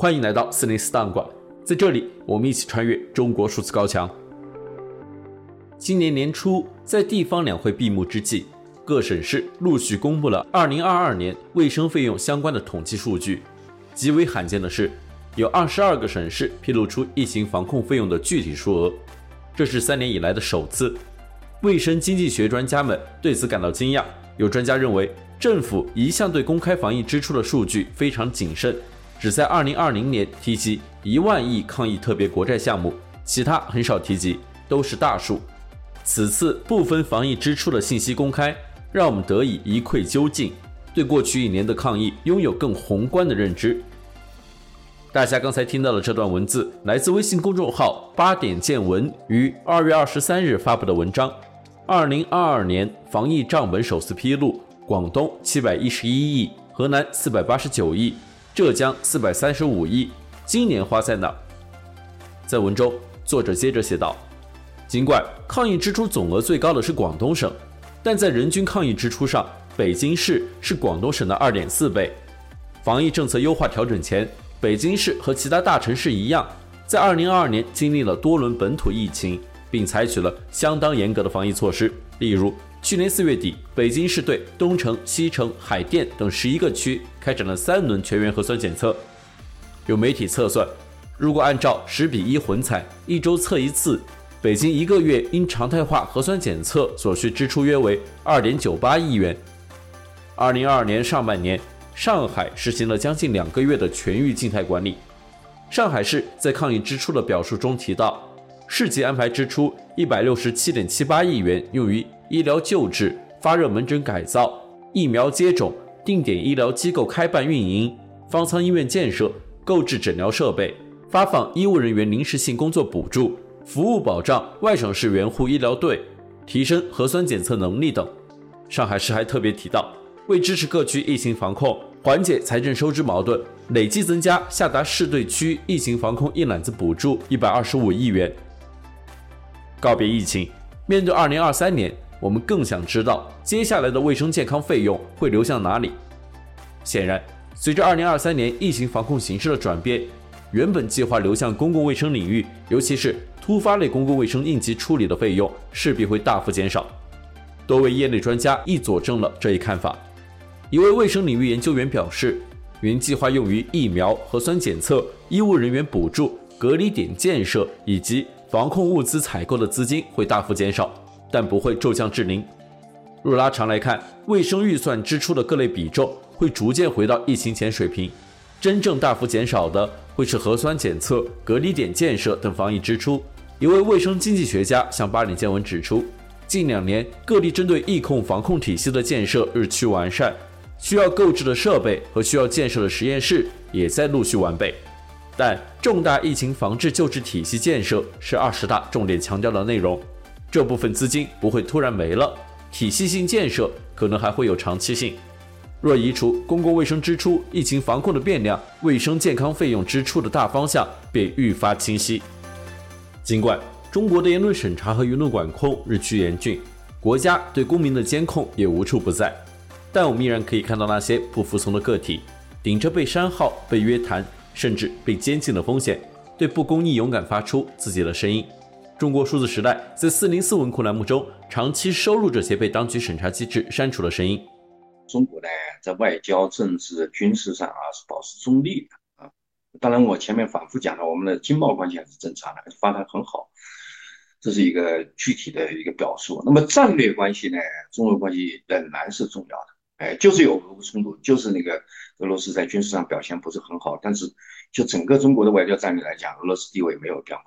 欢迎来到四零四档案馆，在这里我们一起穿越中国数字高墙。今年年初，在地方两会闭幕之际，各省市陆续公布了2022年卫生费用相关的统计数据。极为罕见的是，有22个省市披露出疫情防控费用的具体数额，这是三年以来的首次。卫生经济学专家们对此感到惊讶。有专家认为，政府一向对公开防疫支出的数据非常谨慎，只在2020年提及一万亿抗疫特别国债项目，其他很少提及，都是大数。此次部分防疫支出的信息公开，让我们得以一窥究竟，对过去一年的抗疫拥有更宏观的认知。大家刚才听到的这段文字，来自微信公众号“八点见闻”于二月二十三日发布的文章。二零二二年防疫账本首次披露，广东七百一十一亿，河南四百八十九亿，浙江四百三十五亿。今年花在哪？在文中，作者接着写道。尽管抗疫支出总额最高的是广东省，但在人均抗疫支出上，北京市是广东省的二点四倍。防疫政策优化调整前，北京市和其他大城市一样，在二零二二年经历了多轮本土疫情，并采取了相当严格的防疫措施。例如，去年四月底，北京市对东城、西城、海淀等十一个区开展了三轮全员核酸检测。有媒体测算，如果按照十比一混采，一周测一次。北京一个月因常态化核酸检测所需支出约为二点九八亿元。二零二二年上半年，上海实行了将近两个月的全域静态管理。上海市在抗疫支出的表述中提到，市级安排支出一百六十七点七八亿元用于医疗救治、发热门诊改造、疫苗接种、定点医疗机构开办运营、方舱医院建设、购置诊疗设备、发放医务人员临时性工作补助。服务保障外省市援沪医疗队，提升核酸检测能力等。上海市还特别提到，为支持各区疫情防控，缓解财政收支矛盾，累计增加下达市对区疫情防控一揽子补助一百二十五亿元。告别疫情，面对二零二三年，我们更想知道接下来的卫生健康费用会流向哪里。显然，随着二零二三年疫情防控形势的转变，原本计划流向公共卫生领域，尤其是突发类公共卫生应急处理的费用势必会大幅减少。多位业内专家亦佐证了这一看法。一位卫生领域研究员表示，原计划用于疫苗、核酸检测、医务人员补助、隔离点建设以及防控物资采购的资金会大幅减少，但不会骤降至零。若拉长来看，卫生预算支出的各类比重会逐渐回到疫情前水平。真正大幅减少的会是核酸检测、隔离点建设等防疫支出。一位卫生经济学家向八点见闻指出，近两年各地针对疫控防控体系的建设日趋完善，需要购置的设备和需要建设的实验室也在陆续完备。但重大疫情防治救治体系建设是二十大重点强调的内容，这部分资金不会突然没了，体系性建设可能还会有长期性。若移除公共卫生支出，疫情防控的变量，卫生健康费用支出的大方向便愈发清晰。尽管中国的言论审查和舆论管控日趋严峻，国家对公民的监控也无处不在，但我们依然可以看到那些不服从的个体，顶着被删号、被约谈，甚至被监禁的风险，对不公义勇敢发出自己的声音。中国数字时代在四零四文库栏目中，长期收录这些被当局审查机制删除的声音。中国呢，在外交、政治、军事上啊是保持中立的啊。当然，我前面反复讲了，我们的经贸关系还是正常的，发展很好，这是一个具体的一个表述。那么战略关系呢，中俄关系仍然是重要的。哎，就是有俄乌冲突，就是那个俄罗斯在军事上表现不是很好，但是就整个中国的外交战略来讲，俄罗斯地位没有变化，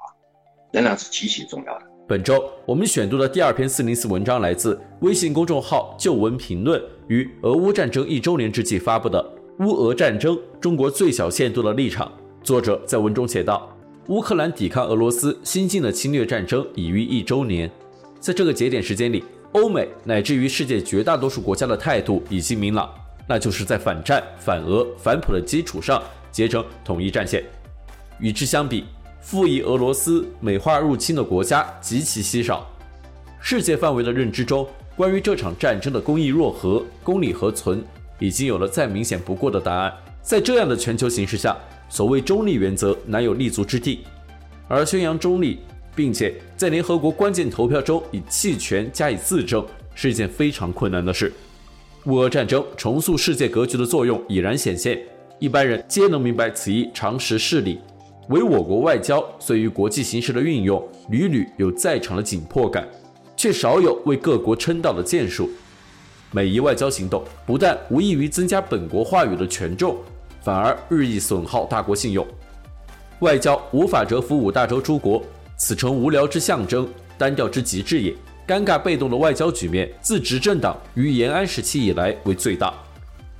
仍然是极其重要的。本周我们选读的第二篇四零四文章来自微信公众号“旧闻评论”于俄乌战争一周年之际发布的《乌俄战争：中国最小限度的立场》。作者在文中写道：“乌克兰抵抗俄罗斯新进的侵略战争已逾一周年，在这个节点时间里，欧美乃至于世界绝大多数国家的态度已经明朗，那就是在反战、反俄、反普的基础上结成统一战线。与之相比，”附议俄罗斯美化入侵的国家极其稀少，世界范围的认知中，关于这场战争的公义若何、公理何存，已经有了再明显不过的答案。在这样的全球形势下，所谓中立原则难有立足之地，而宣扬中立，并且在联合国关键投票中以弃权加以自证，是一件非常困难的事。乌俄战争重塑世界格局的作用已然显现，一般人皆能明白此一常识事理。唯我国外交虽于国际形势的运用屡屡有在场的紧迫感，却少有为各国称道的建树。每一外交行动不但无异于增加本国话语的权重，反而日益损耗大国信用。外交无法折服五大洲诸国，此诚无聊之象征，单调之极致也。尴尬被动的外交局面自执政党于延安时期以来为最大。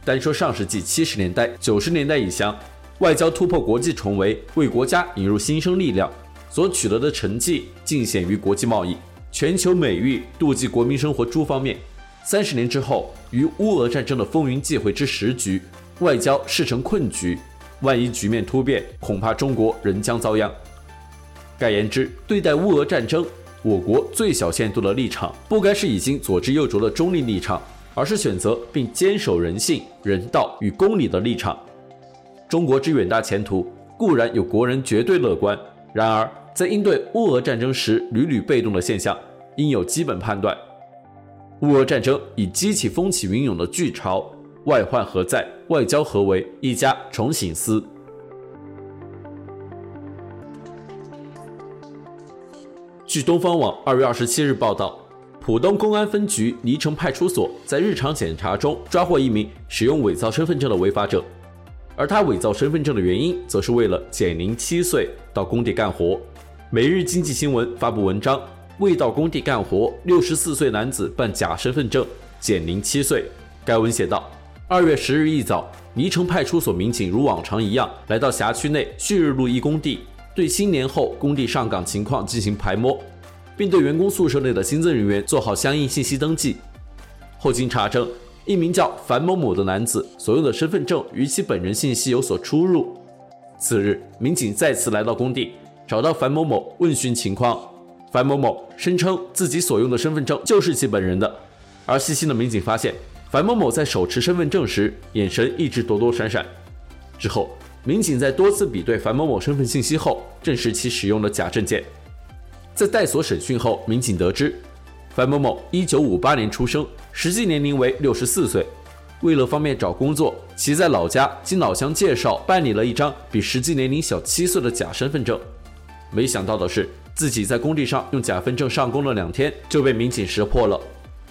单说上世纪七十年代、九十年代以降，外交突破国际重围，为国家引入新生力量，所取得的成绩尽显于国际贸易、全球美誉、妒忌国民生活诸方面。三十年之后，于乌俄战争的风云际会之时局，外交势成困局。万一局面突变，恐怕中国仍将遭殃。概言之，对待乌俄战争，我国最小限度的立场，不该是已经左支右絀的中立立场，而是选择并坚守人性、人道与公理的立场。中国之远大前途固然有国人绝对乐观，然而在应对乌俄战争时屡屡被动的现象，应有基本判断。乌俄战争已激起风起云涌的巨潮，外患何在？外交何为？一家重省思。据东方网二月二十七日报道，浦东公安分局泥城派出所，在日常检查中抓获一名使用伪造身份证的违法者，而他伪造身份证的原因，则是为了减龄七岁到工地干活。每日经济新闻发布文章。未到工地干活，六十四岁男子办假身份证，减龄七岁。该文写道：二月十日一早，泥城派出所民警如往常一样来到辖区内旭日路一工地，对新年后工地上岗情况进行排摸，并对员工宿舍内的新增人员做好相应信息登记。后经查证，一名叫樊某某的男子所用的身份证与其本人信息有所出入。次日，民警再次来到工地，找到樊某某问询情况。樊某某声称自己所用的身份证就是其本人的，而细心的民警发现，樊某某在手持身份证时眼神一直躲躲闪闪。之后，民警在多次比对樊某某身份信息后，证实其使用了假证件。在带所审讯后，民警得知，樊某某1958年出生，实际年龄为64岁。为了方便找工作，其在老家经老乡介绍办理了一张比实际年龄小七岁的假身份证。没想到的是，自己在工地上用假分证上工了两天，就被民警识破了。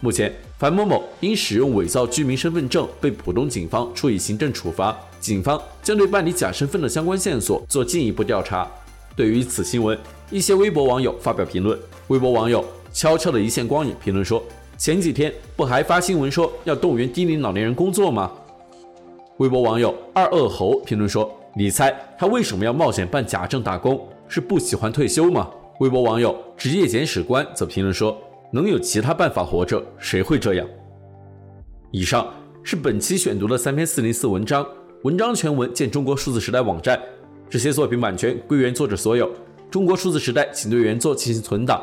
目前，樊某某因使用伪造居民身份证被浦东警方处以行政处罚，警方将对办理假身份的相关线索做进一步调查。对于此新闻，一些微博网友发表评论。微博网友悄悄的一线光影评论说：“前几天不还发新闻说要动员低龄老年人工作吗？”微博网友二恶猴评论说：“你猜他为什么要冒险办假证打工？是不喜欢退休吗？”微博网友职业检史官则评论说：“能有其他办法活着，谁会这样？”以上是本期选读的三篇四零四文章，文章全文见中国数字时代网站。这些作品版权归原作者所有。中国数字时代请对原作进行存档，